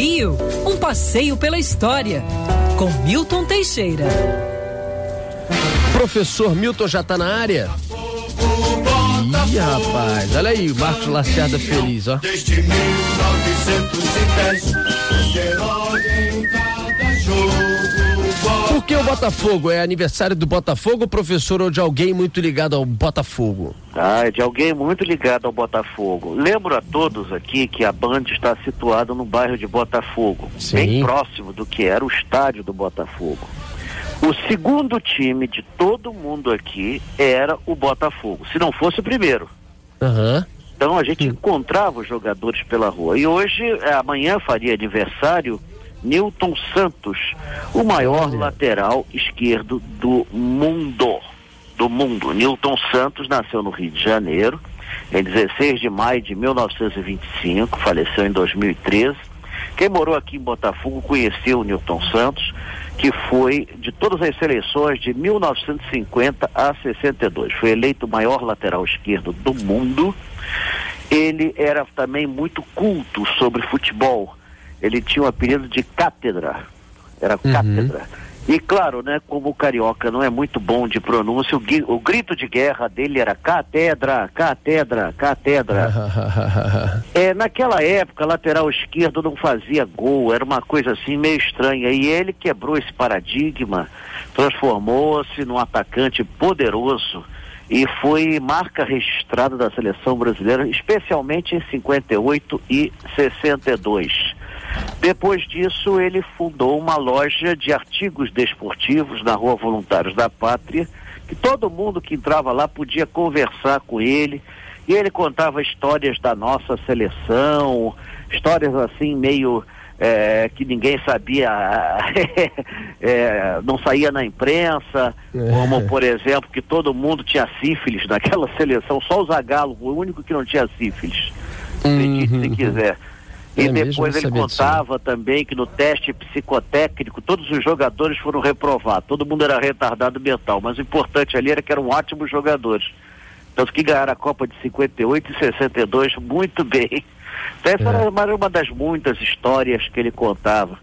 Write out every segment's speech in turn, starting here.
Rio, um passeio pela história. Com Milton Teixeira. Professor Milton já tá na área? Ih, rapaz, olha aí, o Marcos Lacerda feliz, ó. Desde 1910, Botafogo? É aniversário do Botafogo, professor, ou de alguém muito ligado ao Botafogo? Ah, é de alguém muito ligado ao Botafogo. Lembro a todos aqui que a Band está situada no bairro de Botafogo, Sim. bem próximo do que era o estádio do Botafogo. O segundo time de todo mundo aqui era o Botafogo, se não fosse o primeiro. Uhum. Então a gente encontrava os jogadores pela rua. E hoje, é, amanhã faria aniversário Newton Santos, o maior lateral esquerdo do mundo. Do mundo. Newton Santos nasceu no Rio de Janeiro, em 16 de maio de 1925, faleceu em 2013. Quem morou aqui em Botafogo conheceu o Newton Santos, que foi de todas as seleções de 1950 a 62. Foi eleito o maior lateral esquerdo do mundo. Ele era também muito culto sobre futebol ele tinha o um apelido de cátedra. Era uhum. cátedra. E claro, né, como o carioca não é muito bom de pronúncia, o, o grito de guerra dele era cátedra, cátedra, cátedra. é, naquela época, lateral esquerdo não fazia gol, era uma coisa assim meio estranha. E ele quebrou esse paradigma, transformou-se num atacante poderoso e foi marca registrada da seleção brasileira, especialmente em 58 e 62. Depois disso, ele fundou uma loja de artigos desportivos na Rua Voluntários da Pátria, que todo mundo que entrava lá podia conversar com ele. E ele contava histórias da nossa seleção, histórias assim meio é, que ninguém sabia, é, não saía na imprensa, é. como por exemplo que todo mundo tinha sífilis naquela seleção, só o Zagallo, o único que não tinha sífilis. Acredite se uhum. quiser. E é depois ele contava também que no teste psicotécnico todos os jogadores foram reprovados. Todo mundo era retardado mental, mas o importante ali era que eram ótimos jogadores. Tanto que ganharam a Copa de 58 e 62 muito bem. Então essa é. era uma das muitas histórias que ele contava.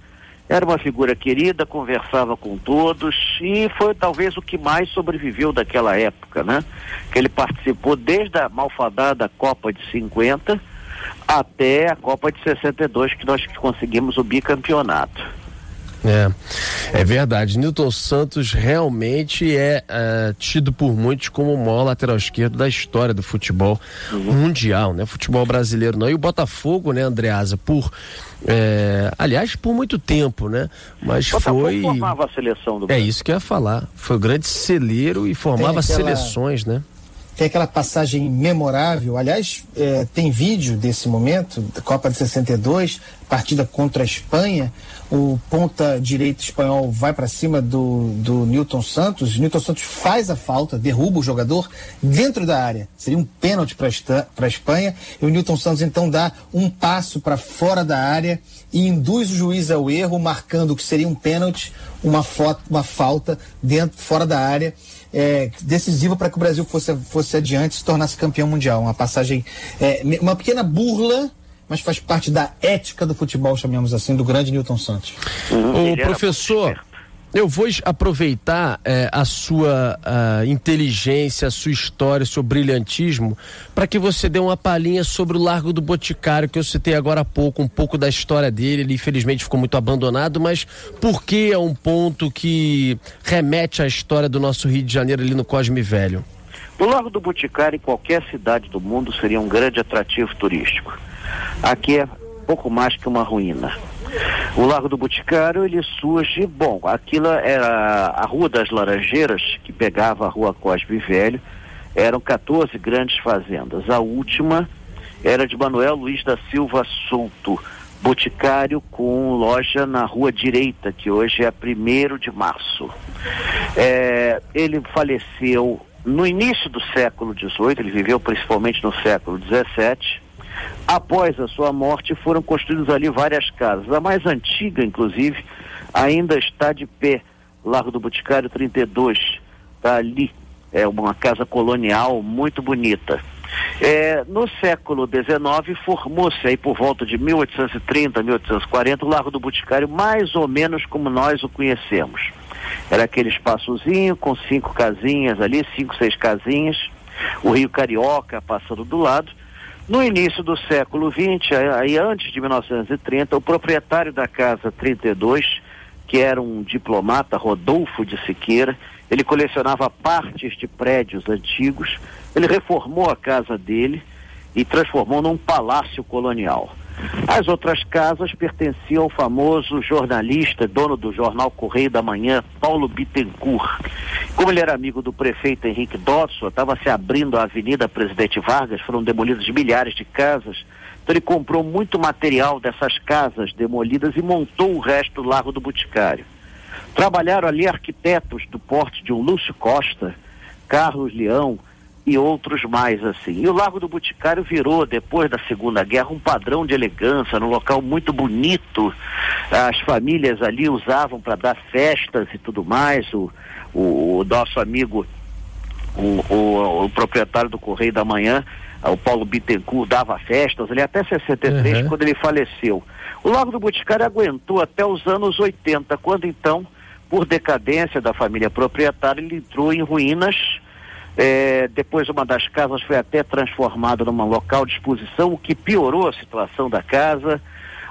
Era uma figura querida, conversava com todos e foi talvez o que mais sobreviveu daquela época, né? Que ele participou desde a malfadada Copa de 50 até a Copa de 62, que nós conseguimos o bicampeonato. É, é verdade. Newton Santos realmente é uh, tido por muitos como o maior lateral esquerdo da história do futebol uhum. mundial, né? Futebol brasileiro não. E o Botafogo, né, Andreasa, por. É, aliás, por muito tempo, né? Mas Botafogo foi. formava a seleção do É isso que eu ia falar. Foi o grande celeiro e formava aquela... seleções, né? Tem aquela passagem memorável. Aliás, é, tem vídeo desse momento, da Copa de 62, partida contra a Espanha. O ponta direito espanhol vai para cima do, do Newton Santos. Newton Santos faz a falta, derruba o jogador dentro da área. Seria um pênalti para a Espanha. E o Newton Santos então dá um passo para fora da área e induz o juiz ao erro, marcando o que seria um pênalti, uma, uma falta dentro, fora da área é, decisiva para que o Brasil fosse, fosse adiante e se tornasse campeão mundial. Uma passagem, é, uma pequena burla, mas faz parte da ética do futebol, chamemos assim, do grande Newton Santos. Uhum. O professor, eu vou aproveitar é, a sua a inteligência, a sua história, seu brilhantismo, para que você dê uma palhinha sobre o Largo do Boticário, que eu citei agora há pouco, um pouco da história dele. Ele infelizmente ficou muito abandonado, mas por que é um ponto que remete à história do nosso Rio de Janeiro ali no Cosme Velho? O Largo do Boticário, em qualquer cidade do mundo, seria um grande atrativo turístico. Aqui é pouco mais que uma ruína o Largo do Boticário, ele surge, bom, aquilo era a Rua das Laranjeiras, que pegava a Rua Cosme Velho, eram 14 grandes fazendas. A última era de Manuel Luiz da Silva Souto, boticário com loja na rua direita, que hoje é 1 de março. É, ele faleceu no início do século XVIII, ele viveu principalmente no século XVII, Após a sua morte, foram construídas ali várias casas. A mais antiga, inclusive, ainda está de pé, Largo do Boticário 32, está ali. É uma casa colonial muito bonita. É, no século XIX formou-se aí por volta de 1830, 1840 o Largo do Boticário mais ou menos como nós o conhecemos. Era aquele espaçozinho com cinco casinhas ali, cinco, seis casinhas, o Rio Carioca passando do lado. No início do século XX, aí antes de 1930, o proprietário da casa 32, que era um diplomata, Rodolfo de Siqueira, ele colecionava partes de prédios antigos, ele reformou a casa dele e transformou num palácio colonial. As outras casas pertenciam ao famoso jornalista, dono do jornal Correio da Manhã, Paulo Bittencourt. Como ele era amigo do prefeito Henrique Dodson, estava se abrindo a Avenida Presidente Vargas, foram demolidas milhares de casas. Então ele comprou muito material dessas casas demolidas e montou o resto do Largo do Boticário. Trabalharam ali arquitetos do porte de um Lúcio Costa, Carlos Leão, e outros mais assim. E o Largo do Boticário virou, depois da Segunda Guerra, um padrão de elegância, num local muito bonito. As famílias ali usavam para dar festas e tudo mais. O, o, o nosso amigo, o, o, o, proprietário do Correio da Manhã, o Paulo Bittencourt, dava festas ali até 63, uhum. quando ele faleceu. O Largo do Boticário aguentou até os anos 80, quando então, por decadência da família proprietária, ele entrou em ruínas é, depois uma das casas foi até transformada num local de exposição, o que piorou a situação da casa.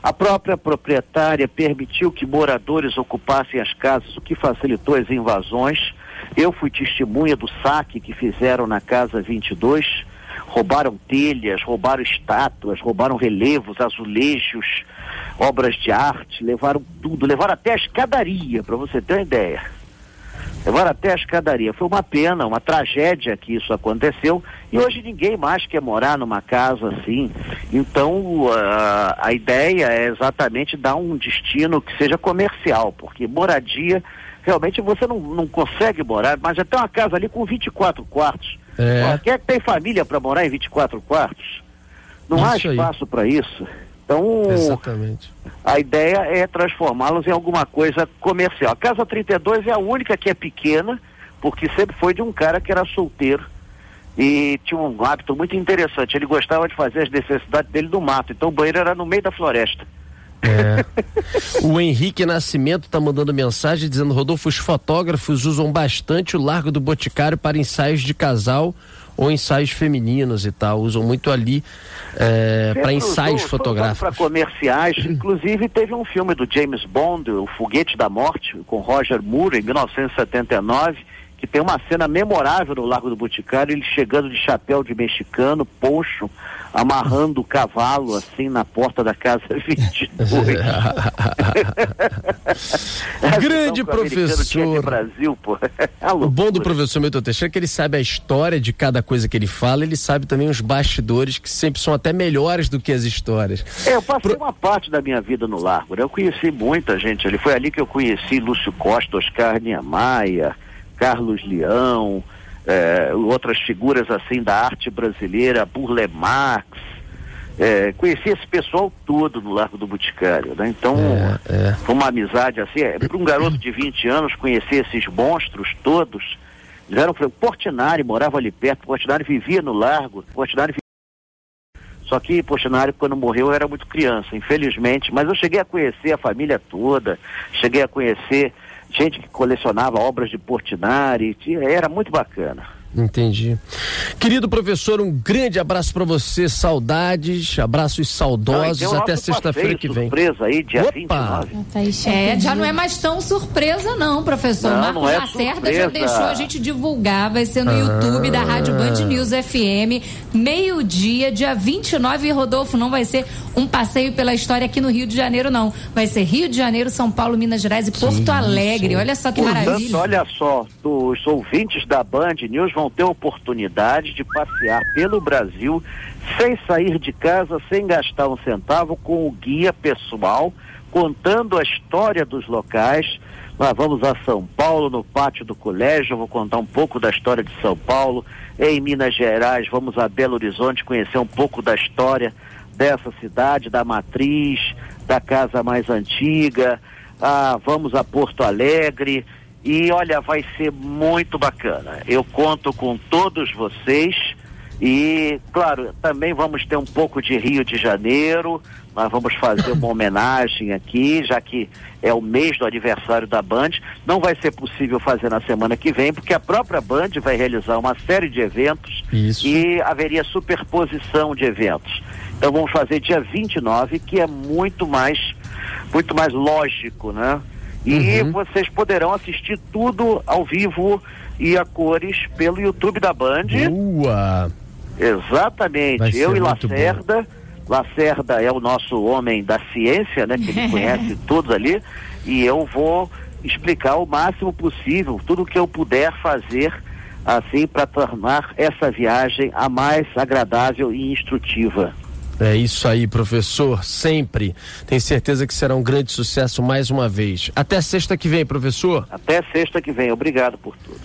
A própria proprietária permitiu que moradores ocupassem as casas, o que facilitou as invasões. Eu fui testemunha do saque que fizeram na casa 22. Roubaram telhas, roubaram estátuas, roubaram relevos, azulejos, obras de arte, levaram tudo, levaram até a escadaria, para você ter uma ideia levaram até a escadaria. Foi uma pena, uma tragédia que isso aconteceu e hoje ninguém mais quer morar numa casa assim. Então a ideia é exatamente dar um destino que seja comercial, porque moradia realmente você não, não consegue morar, mas até uma casa ali com 24 quartos. É. Quem é que tem família para morar em 24 quartos? Não isso há espaço para isso. Então, Exatamente. a ideia é transformá-los em alguma coisa comercial. A Casa 32 é a única que é pequena, porque sempre foi de um cara que era solteiro e tinha um hábito muito interessante. Ele gostava de fazer as necessidades dele no mato, então o banheiro era no meio da floresta. É. o Henrique Nascimento está mandando mensagem dizendo: Rodolfo, os fotógrafos usam bastante o Largo do Boticário para ensaios de casal ou ensaios femininos e tal, usam muito ali é, para ensaios usou, fotográficos. Para comerciais, inclusive teve um filme do James Bond, O Foguete da Morte, com Roger Moore, em 1979, que tem uma cena memorável no Lago do Boticário, ele chegando de chapéu de mexicano, poncho, amarrando o cavalo assim na porta da casa 22. Grande professor. Brasil, pô. É o bom do professor Milton Teixeira é que ele sabe a história de cada coisa que ele fala, ele sabe também os bastidores que sempre são até melhores do que as histórias. É, eu passei Pro... uma parte da minha vida no Largo, né? Eu conheci muita gente ali, foi ali que eu conheci Lúcio Costa, Oscar Niemeyer, Carlos Leão, é, outras figuras assim da arte brasileira, Burle Marx. É, conheci esse pessoal todo no Largo do Boticário, né? Então, é, é. foi uma amizade assim, é, para um garoto de 20 anos conhecer esses monstros todos, eram Portinari morava ali perto, Portinari vivia no Largo, Portinari só que Portinari, quando morreu, eu era muito criança, infelizmente. Mas eu cheguei a conhecer a família toda, cheguei a conhecer gente que colecionava obras de Portinari, era muito bacana. Entendi. Querido professor, um grande abraço para você, saudades, abraços saudosos não, até sexta-feira que vem. surpresa aí, dia Opa. 29. É, já não é mais tão surpresa não, professor. Não, Marcos não é Lacerda já deixou a gente divulgar, vai ser no ah. YouTube da Rádio Band News FM, meio-dia, dia 29, Rodolfo, não vai ser um passeio pela história aqui no Rio de Janeiro não, vai ser Rio de Janeiro, São Paulo, Minas Gerais e Porto Alegre, olha só que Portanto, maravilha. olha só, os ouvintes da Band News vão ter oportunidade de passear pelo Brasil sem sair de casa, sem gastar um centavo, com o guia pessoal, contando a história dos locais. Nós vamos a São Paulo, no pátio do colégio, vou contar um pouco da história de São Paulo. Em Minas Gerais, vamos a Belo Horizonte conhecer um pouco da história dessa cidade, da matriz, da casa mais antiga. Ah, vamos a Porto Alegre e olha, vai ser muito bacana. Eu conto com todos vocês E, claro, também vamos ter um pouco de Rio de Janeiro. Nós vamos fazer uma homenagem aqui, já que é o mês do aniversário da Band. Não vai ser possível fazer na semana que vem, porque a própria Band vai realizar uma série de eventos Isso. e haveria superposição de eventos. Então vamos fazer dia 29, que é muito mais muito mais lógico, né? E uhum. vocês poderão assistir tudo ao vivo e a cores pelo YouTube da Band. Boa! Exatamente. Eu e Lacerda. Bom. Lacerda é o nosso homem da ciência, né? Que ele conhece todos ali. E eu vou explicar o máximo possível, tudo que eu puder fazer assim para tornar essa viagem a mais agradável e instrutiva. É isso aí, professor. Sempre. Tenho certeza que será um grande sucesso mais uma vez. Até sexta que vem, professor. Até sexta que vem. Obrigado por tudo.